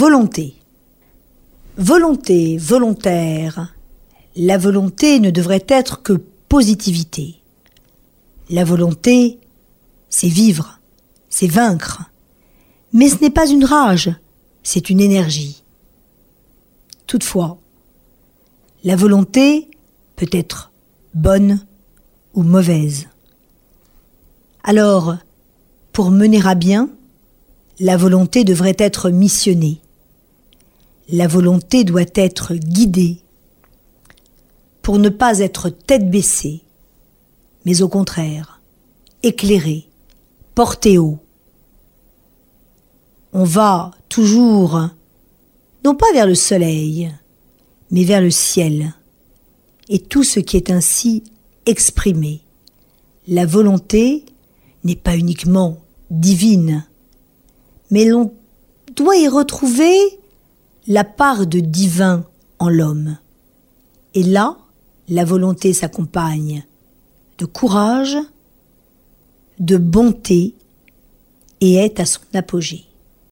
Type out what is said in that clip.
Volonté. Volonté, volontaire. La volonté ne devrait être que positivité. La volonté, c'est vivre, c'est vaincre. Mais ce n'est pas une rage, c'est une énergie. Toutefois, la volonté peut être bonne ou mauvaise. Alors, pour mener à bien, la volonté devrait être missionnée. La volonté doit être guidée pour ne pas être tête baissée, mais au contraire, éclairée, portée haut. On va toujours, non pas vers le soleil, mais vers le ciel, et tout ce qui est ainsi exprimé. La volonté n'est pas uniquement divine, mais l'on doit y retrouver la part de divin en l'homme. Et là, la volonté s'accompagne de courage, de bonté et est à son apogée.